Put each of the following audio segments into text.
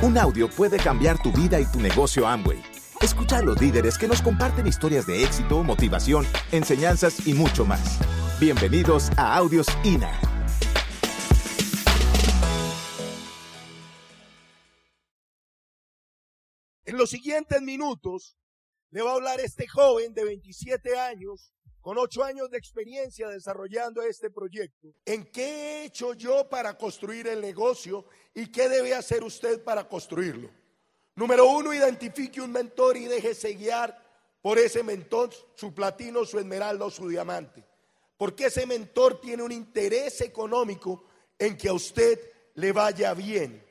Un audio puede cambiar tu vida y tu negocio Amway. Escucha a los líderes que nos comparten historias de éxito, motivación, enseñanzas y mucho más. Bienvenidos a Audios INA. En los siguientes minutos le va a hablar este joven de 27 años con ocho años de experiencia desarrollando este proyecto, ¿en qué he hecho yo para construir el negocio y qué debe hacer usted para construirlo? Número uno, identifique un mentor y déjese guiar por ese mentor, su platino, su esmeralda o su diamante. Porque ese mentor tiene un interés económico en que a usted le vaya bien.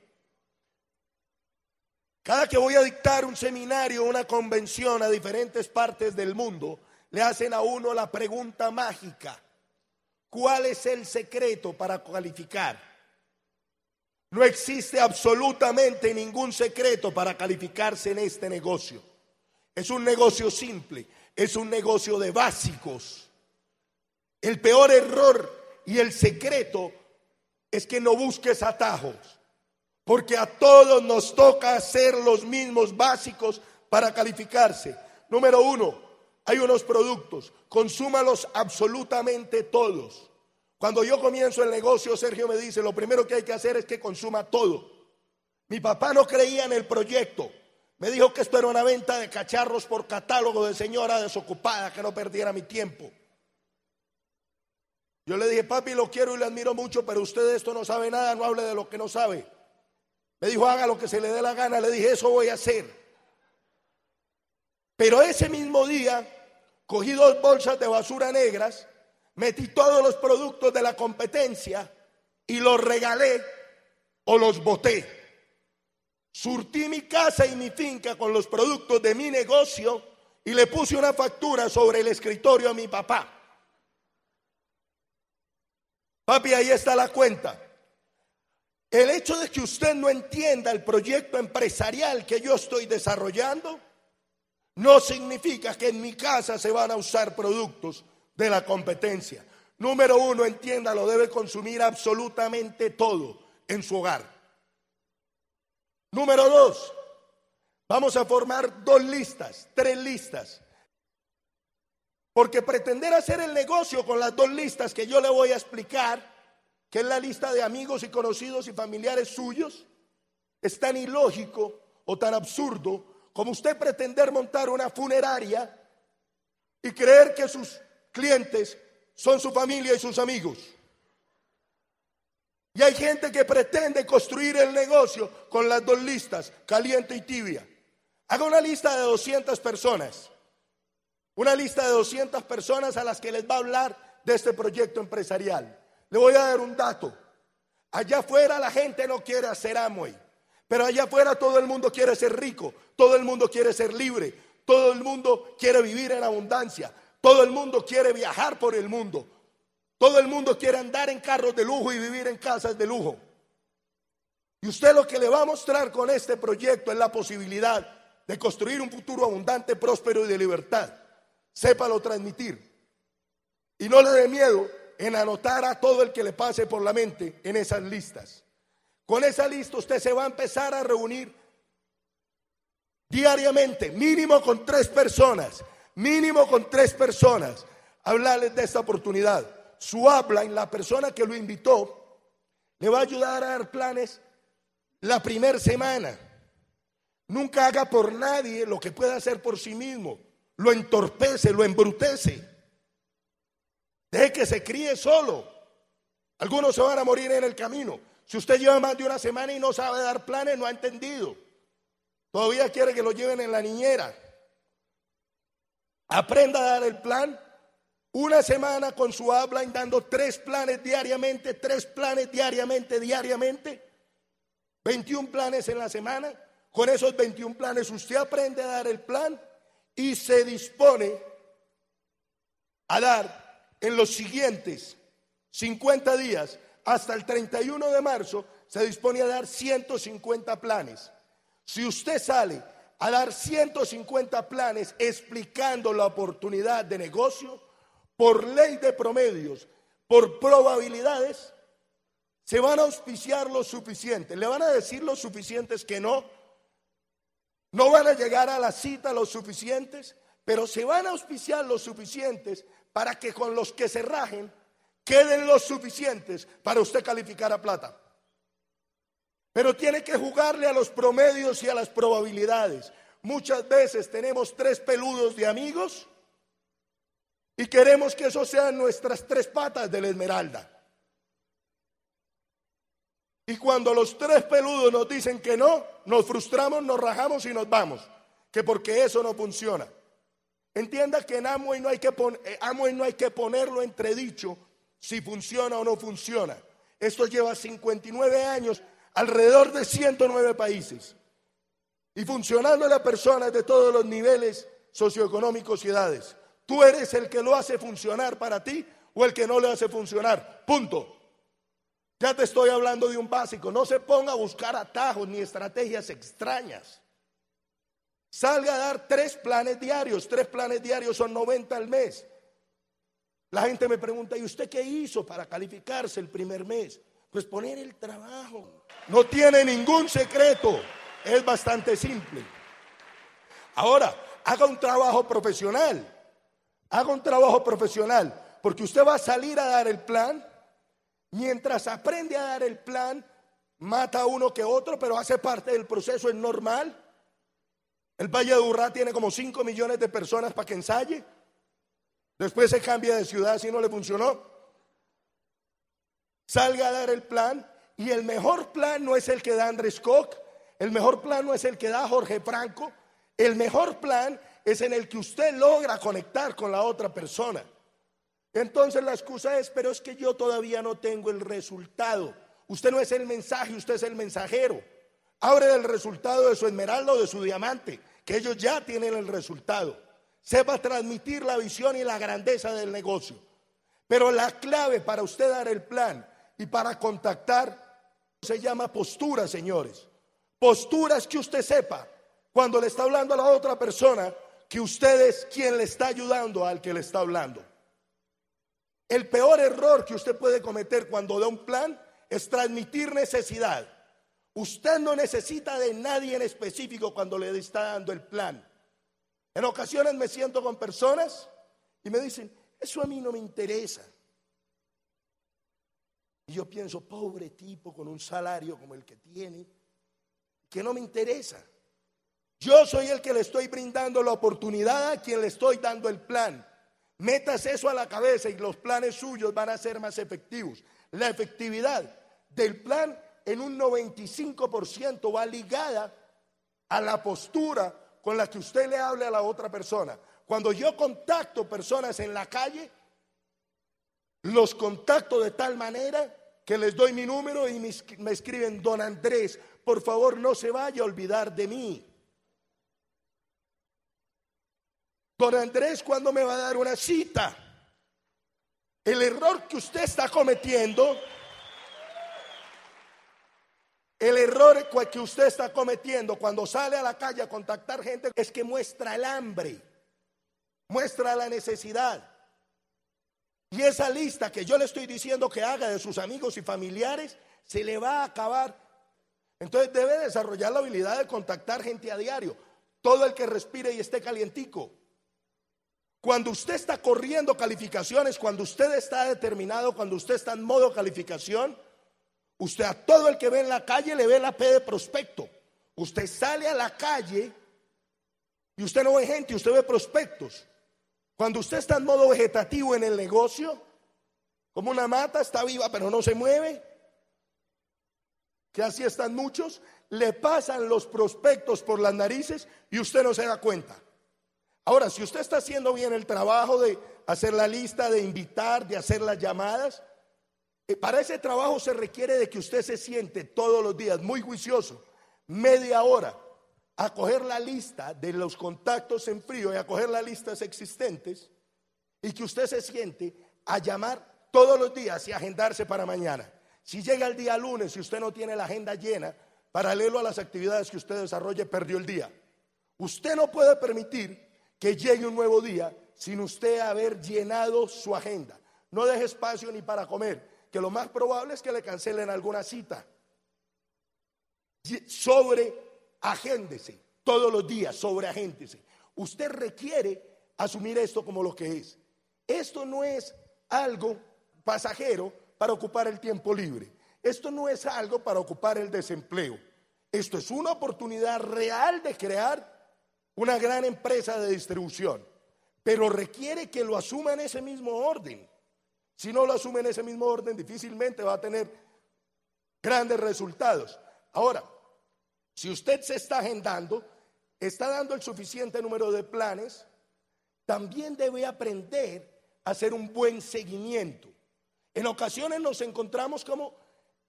Cada que voy a dictar un seminario, una convención a diferentes partes del mundo, le hacen a uno la pregunta mágica. ¿Cuál es el secreto para calificar? No existe absolutamente ningún secreto para calificarse en este negocio. Es un negocio simple, es un negocio de básicos. El peor error y el secreto es que no busques atajos, porque a todos nos toca hacer los mismos básicos para calificarse. Número uno, hay unos productos, consúmalos absolutamente todos. Cuando yo comienzo el negocio, Sergio me dice, lo primero que hay que hacer es que consuma todo. Mi papá no creía en el proyecto. Me dijo que esto era una venta de cacharros por catálogo de señora desocupada, que no perdiera mi tiempo. Yo le dije, papi, lo quiero y le admiro mucho, pero usted de esto no sabe nada, no hable de lo que no sabe. Me dijo, haga lo que se le dé la gana. Le dije, eso voy a hacer. Pero ese mismo día Cogí dos bolsas de basura negras, metí todos los productos de la competencia y los regalé o los boté. Surtí mi casa y mi finca con los productos de mi negocio y le puse una factura sobre el escritorio a mi papá. Papi, ahí está la cuenta. El hecho de que usted no entienda el proyecto empresarial que yo estoy desarrollando no significa que en mi casa se van a usar productos de la competencia. Número uno, entiéndalo, debe consumir absolutamente todo en su hogar. Número dos, vamos a formar dos listas, tres listas. Porque pretender hacer el negocio con las dos listas que yo le voy a explicar, que es la lista de amigos y conocidos y familiares suyos, es tan ilógico o tan absurdo como usted pretender montar una funeraria y creer que sus clientes son su familia y sus amigos. Y hay gente que pretende construir el negocio con las dos listas, caliente y tibia. Haga una lista de 200 personas. Una lista de 200 personas a las que les va a hablar de este proyecto empresarial. Le voy a dar un dato. Allá afuera la gente no quiere hacer Amway. Pero allá afuera todo el mundo quiere ser rico, todo el mundo quiere ser libre, todo el mundo quiere vivir en abundancia, todo el mundo quiere viajar por el mundo, todo el mundo quiere andar en carros de lujo y vivir en casas de lujo. Y usted lo que le va a mostrar con este proyecto es la posibilidad de construir un futuro abundante, próspero y de libertad. Sépalo transmitir. Y no le dé miedo en anotar a todo el que le pase por la mente en esas listas. Con esa lista usted se va a empezar a reunir diariamente, mínimo con tres personas, mínimo con tres personas, hablarles de esta oportunidad. Su habla en la persona que lo invitó le va a ayudar a dar planes la primera semana. Nunca haga por nadie lo que pueda hacer por sí mismo. Lo entorpece, lo embrutece. Deje que se críe solo. Algunos se van a morir en el camino. Si usted lleva más de una semana y no sabe dar planes, no ha entendido. Todavía quiere que lo lleven en la niñera. Aprenda a dar el plan. Una semana con su habla dando tres planes diariamente, tres planes diariamente, diariamente. 21 planes en la semana. Con esos 21 planes usted aprende a dar el plan y se dispone a dar en los siguientes 50 días hasta el 31 de marzo se dispone a dar 150 planes. Si usted sale a dar 150 planes explicando la oportunidad de negocio, por ley de promedios, por probabilidades, Se van a auspiciar los suficientes. Le van a decir los suficientes que no. No van a llegar a la cita los suficientes, pero se van a auspiciar los suficientes para que con los que se rajen queden los suficientes para usted calificar a plata. Pero tiene que jugarle a los promedios y a las probabilidades. Muchas veces tenemos tres peludos de amigos y queremos que eso sean nuestras tres patas de la esmeralda. Y cuando los tres peludos nos dicen que no, nos frustramos, nos rajamos y nos vamos. Que porque eso no funciona. Entienda que en Amway no hay que, eh, no hay que ponerlo entredicho si funciona o no funciona. Esto lleva 59 años, alrededor de 109 países. Y funcionando la personas de todos los niveles socioeconómicos y edades. Tú eres el que lo hace funcionar para ti o el que no lo hace funcionar. Punto. Ya te estoy hablando de un básico. No se ponga a buscar atajos ni estrategias extrañas. Salga a dar tres planes diarios. Tres planes diarios son 90 al mes. La gente me pregunta, ¿y usted qué hizo para calificarse el primer mes? Pues poner el trabajo. No tiene ningún secreto. Es bastante simple. Ahora, haga un trabajo profesional. Haga un trabajo profesional. Porque usted va a salir a dar el plan Mientras aprende a dar el plan, mata a uno que otro, pero hace parte del proceso, es normal. El Valle de Urrá tiene como 5 millones de personas para que ensaye. Después se cambia de ciudad si no le funcionó. Salga a dar el plan y el mejor plan no es el que da Andrés Koch, el mejor plan no es el que da Jorge Franco, el mejor plan es en el que usted logra conectar con la otra persona. Entonces la excusa es, pero es que yo todavía no tengo el resultado. Usted no es el mensaje, usted es el mensajero. Abre el resultado de su esmeralda o de su diamante, que ellos ya tienen el resultado. Sepa transmitir la visión y la grandeza del negocio. Pero la clave para usted dar el plan y para contactar se llama postura, señores. Postura es que usted sepa cuando le está hablando a la otra persona que usted es quien le está ayudando al que le está hablando. El peor error que usted puede cometer cuando da un plan es transmitir necesidad. Usted no necesita de nadie en específico cuando le está dando el plan. En ocasiones me siento con personas y me dicen, eso a mí no me interesa. Y yo pienso, pobre tipo con un salario como el que tiene, que no me interesa. Yo soy el que le estoy brindando la oportunidad a quien le estoy dando el plan. Metas eso a la cabeza y los planes suyos van a ser más efectivos. La efectividad del plan en un 95% va ligada a la postura con la que usted le hable a la otra persona. Cuando yo contacto personas en la calle, los contacto de tal manera que les doy mi número y me escriben, don Andrés, por favor no se vaya a olvidar de mí. Don Andrés, ¿cuándo me va a dar una cita? El error que usted está cometiendo, el error que usted está cometiendo cuando sale a la calle a contactar gente es que muestra el hambre, muestra la necesidad. Y esa lista que yo le estoy diciendo que haga de sus amigos y familiares, se le va a acabar. Entonces debe desarrollar la habilidad de contactar gente a diario. Todo el que respire y esté calientico. Cuando usted está corriendo calificaciones, cuando usted está determinado, cuando usted está en modo calificación, usted a todo el que ve en la calle le ve la P de prospecto. Usted sale a la calle y usted no ve gente, usted ve prospectos. Cuando usted está en modo vegetativo en el negocio, como una mata, está viva pero no se mueve, que así están muchos, le pasan los prospectos por las narices y usted no se da cuenta. Ahora, si usted está haciendo bien el trabajo de hacer la lista, de invitar, de hacer las llamadas, para ese trabajo se requiere de que usted se siente todos los días muy juicioso, media hora, a coger la lista de los contactos en frío y a coger las listas existentes y que usted se siente a llamar todos los días y agendarse para mañana. Si llega el día lunes y usted no tiene la agenda llena, paralelo a las actividades que usted desarrolle, perdió el día. Usted no puede permitir que llegue un nuevo día sin usted haber llenado su agenda. No deje espacio ni para comer, que lo más probable es que le cancelen alguna cita. Sobre agéndese, todos los días, sobre agéndese. Usted requiere asumir esto como lo que es. Esto no es algo pasajero para ocupar el tiempo libre. Esto no es algo para ocupar el desempleo. Esto es una oportunidad real de crear una gran empresa de distribución, pero requiere que lo asuma en ese mismo orden. Si no lo asume en ese mismo orden, difícilmente va a tener grandes resultados. Ahora, si usted se está agendando, está dando el suficiente número de planes, también debe aprender a hacer un buen seguimiento. En ocasiones nos encontramos como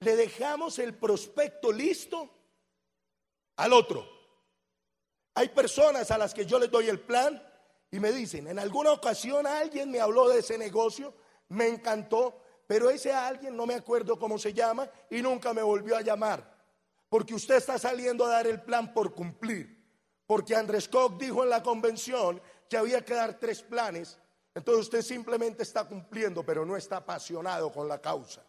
le dejamos el prospecto listo al otro. Hay personas a las que yo les doy el plan y me dicen, en alguna ocasión alguien me habló de ese negocio, me encantó, pero ese alguien no me acuerdo cómo se llama y nunca me volvió a llamar. Porque usted está saliendo a dar el plan por cumplir. Porque Andrés Koch dijo en la convención que había que dar tres planes. Entonces usted simplemente está cumpliendo, pero no está apasionado con la causa.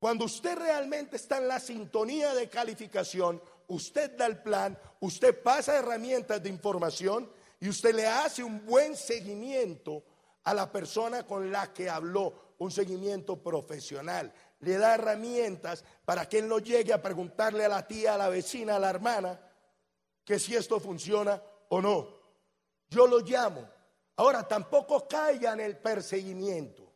Cuando usted realmente está en la sintonía de calificación, usted da el plan, usted pasa herramientas de información y usted le hace un buen seguimiento a la persona con la que habló, un seguimiento profesional. Le da herramientas para que él no llegue a preguntarle a la tía, a la vecina, a la hermana, que si esto funciona o no. Yo lo llamo. Ahora, tampoco caiga en el perseguimiento.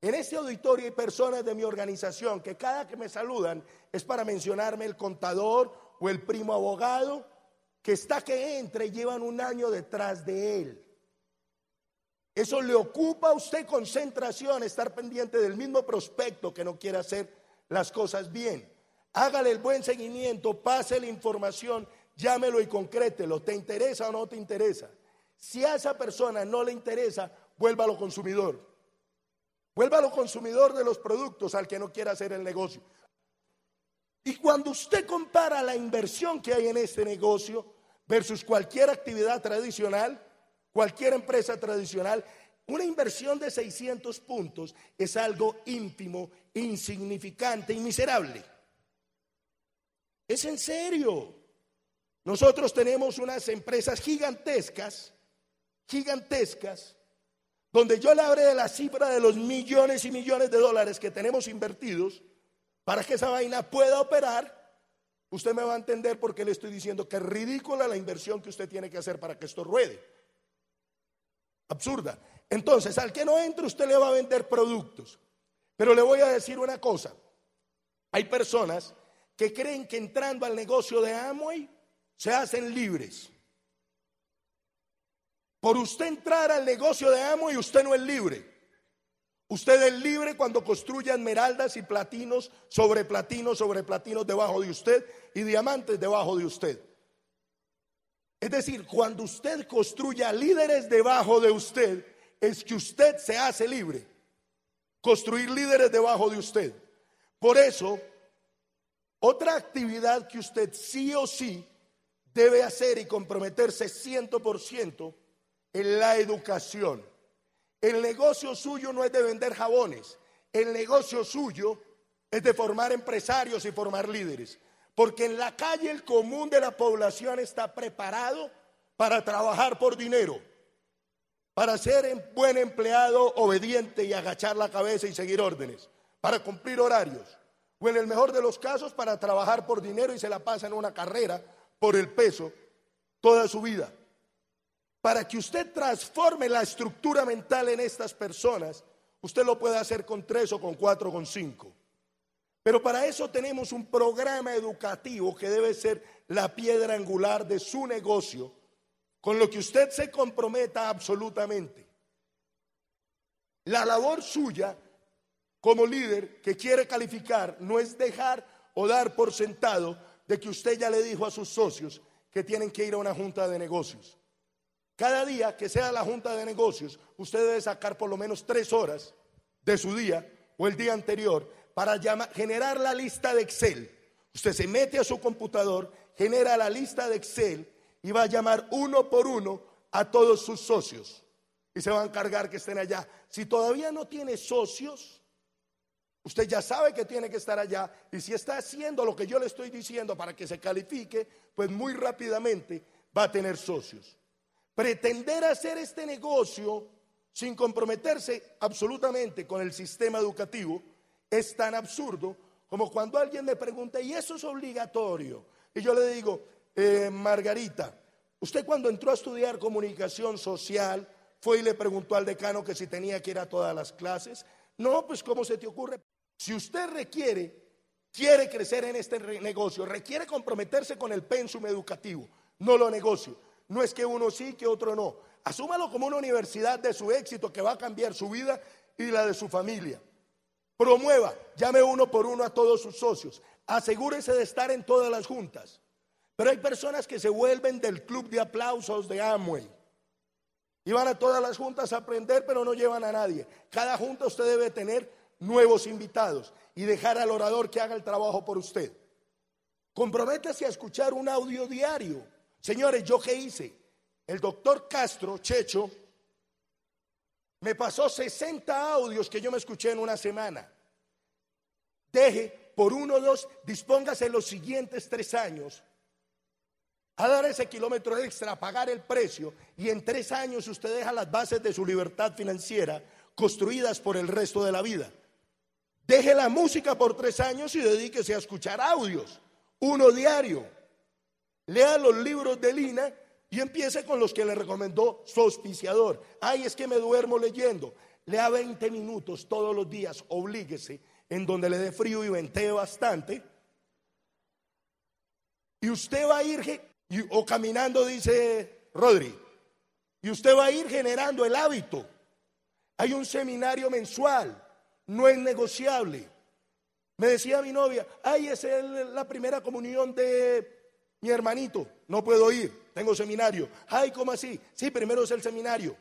En este auditorio hay personas de mi organización que cada que me saludan es para mencionarme el contador o el primo abogado que está que entre y llevan un año detrás de él. Eso le ocupa a usted concentración, estar pendiente del mismo prospecto que no quiere hacer las cosas bien. Hágale el buen seguimiento, pase la información, llámelo y concrételo. ¿Te interesa o no te interesa? Si a esa persona no le interesa, vuélvalo consumidor. Vuélvalo consumidor de los productos al que no quiera hacer el negocio. Y cuando usted compara la inversión que hay en este negocio versus cualquier actividad tradicional, cualquier empresa tradicional, una inversión de 600 puntos es algo ínfimo, insignificante y miserable. Es en serio. Nosotros tenemos unas empresas gigantescas, gigantescas, donde yo le hablé de la cifra de los millones y millones de dólares que tenemos invertidos para que esa vaina pueda operar, usted me va a entender por qué le estoy diciendo que es ridícula la inversión que usted tiene que hacer para que esto ruede. Absurda. Entonces, al que no entre, usted le va a vender productos. Pero le voy a decir una cosa. Hay personas que creen que entrando al negocio de Amway se hacen libres. Por usted entrar al negocio de amo y usted no es libre. Usted es libre cuando construya esmeraldas y platinos sobre platinos sobre platinos debajo de usted y diamantes debajo de usted. Es decir, cuando usted construya líderes debajo de usted, es que usted se hace libre. Construir líderes debajo de usted. Por eso, otra actividad que usted sí o sí debe hacer y comprometerse ciento por ciento en la educación. El negocio suyo no es de vender jabones, el negocio suyo es de formar empresarios y formar líderes. Porque en la calle el común de la población está preparado para trabajar por dinero, para ser un buen empleado, obediente y agachar la cabeza y seguir órdenes, para cumplir horarios. O en el mejor de los casos, para trabajar por dinero y se la pasa en una carrera por el peso toda su vida. Para que usted transforme la estructura mental en estas personas, usted lo puede hacer con tres o con cuatro o con cinco. Pero para eso tenemos un programa educativo que debe ser la piedra angular de su negocio, con lo que usted se comprometa absolutamente. La labor suya como líder que quiere calificar no es dejar o dar por sentado de que usted ya le dijo a sus socios que tienen que ir a una junta de negocios. Cada día que sea la junta de negocios, usted debe sacar por lo menos tres horas de su día o el día anterior para generar la lista de Excel. Usted se mete a su computador, genera la lista de Excel y va a llamar uno por uno a todos sus socios. Y se va a encargar que estén allá. Si todavía no tiene socios, Usted ya sabe que tiene que estar allá y si está haciendo lo que yo le estoy diciendo para que se califique, pues muy rápidamente va a tener socios. Pretender hacer este negocio sin comprometerse absolutamente con el sistema educativo es tan absurdo como cuando alguien me pregunta, ¿y eso es obligatorio? Y yo le digo, eh, Margarita, usted cuando entró a estudiar comunicación social, fue y le preguntó al decano que si tenía que ir a todas las clases. No, pues ¿cómo se te ocurre? Si usted requiere, quiere crecer en este negocio, requiere comprometerse con el pensum educativo, no lo negocio. No es que uno sí, que otro no. Asúmalo como una universidad de su éxito que va a cambiar su vida y la de su familia. Promueva, llame uno por uno a todos sus socios. Asegúrese de estar en todas las juntas. Pero hay personas que se vuelven del club de aplausos de Amway. Y van a todas las juntas a aprender, pero no llevan a nadie. Cada junta usted debe tener nuevos invitados y dejar al orador que haga el trabajo por usted. Comprométase a escuchar un audio diario. Señores, ¿yo qué hice? El doctor Castro, Checho, me pasó 60 audios que yo me escuché en una semana. Deje por uno o dos, dispóngase los siguientes tres años a dar ese kilómetro extra, a pagar el precio, y en tres años usted deja las bases de su libertad financiera construidas por el resto de la vida. Deje la música por tres años y dedíquese a escuchar audios, uno diario. Lea los libros de Lina y empiece con los que le recomendó su auspiciador. Ay, es que me duermo leyendo. Lea 20 minutos todos los días, oblíguese, en donde le dé frío y ventee bastante. Y usted va a ir, o caminando, dice Rodri, y usted va a ir generando el hábito. Hay un seminario mensual no es negociable. Me decía mi novia, ay, es la primera comunión de mi hermanito, no puedo ir, tengo seminario. Ay, ¿cómo así? Sí, primero es el seminario.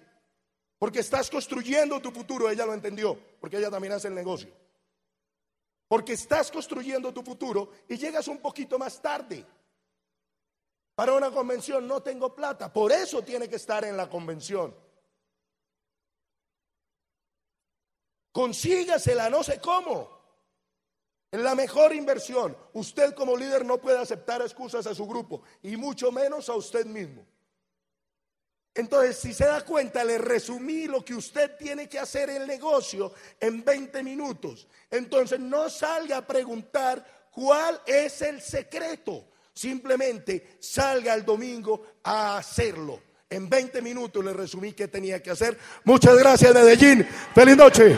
Porque estás construyendo tu futuro, ella lo entendió, porque ella también hace el negocio. Porque estás construyendo tu futuro y llegas un poquito más tarde. Para una convención no tengo plata, por eso tiene que estar en la convención. Consígasela, no sé cómo. Es la mejor inversión. Usted como líder no puede aceptar excusas a su grupo y mucho menos a usted mismo. Entonces, si se da cuenta, le resumí lo que usted tiene que hacer en el negocio en 20 minutos. Entonces, no salga a preguntar cuál es el secreto. Simplemente salga el domingo a hacerlo. En 20 minutos le resumí qué tenía que hacer. Muchas gracias, Medellín. Feliz noche.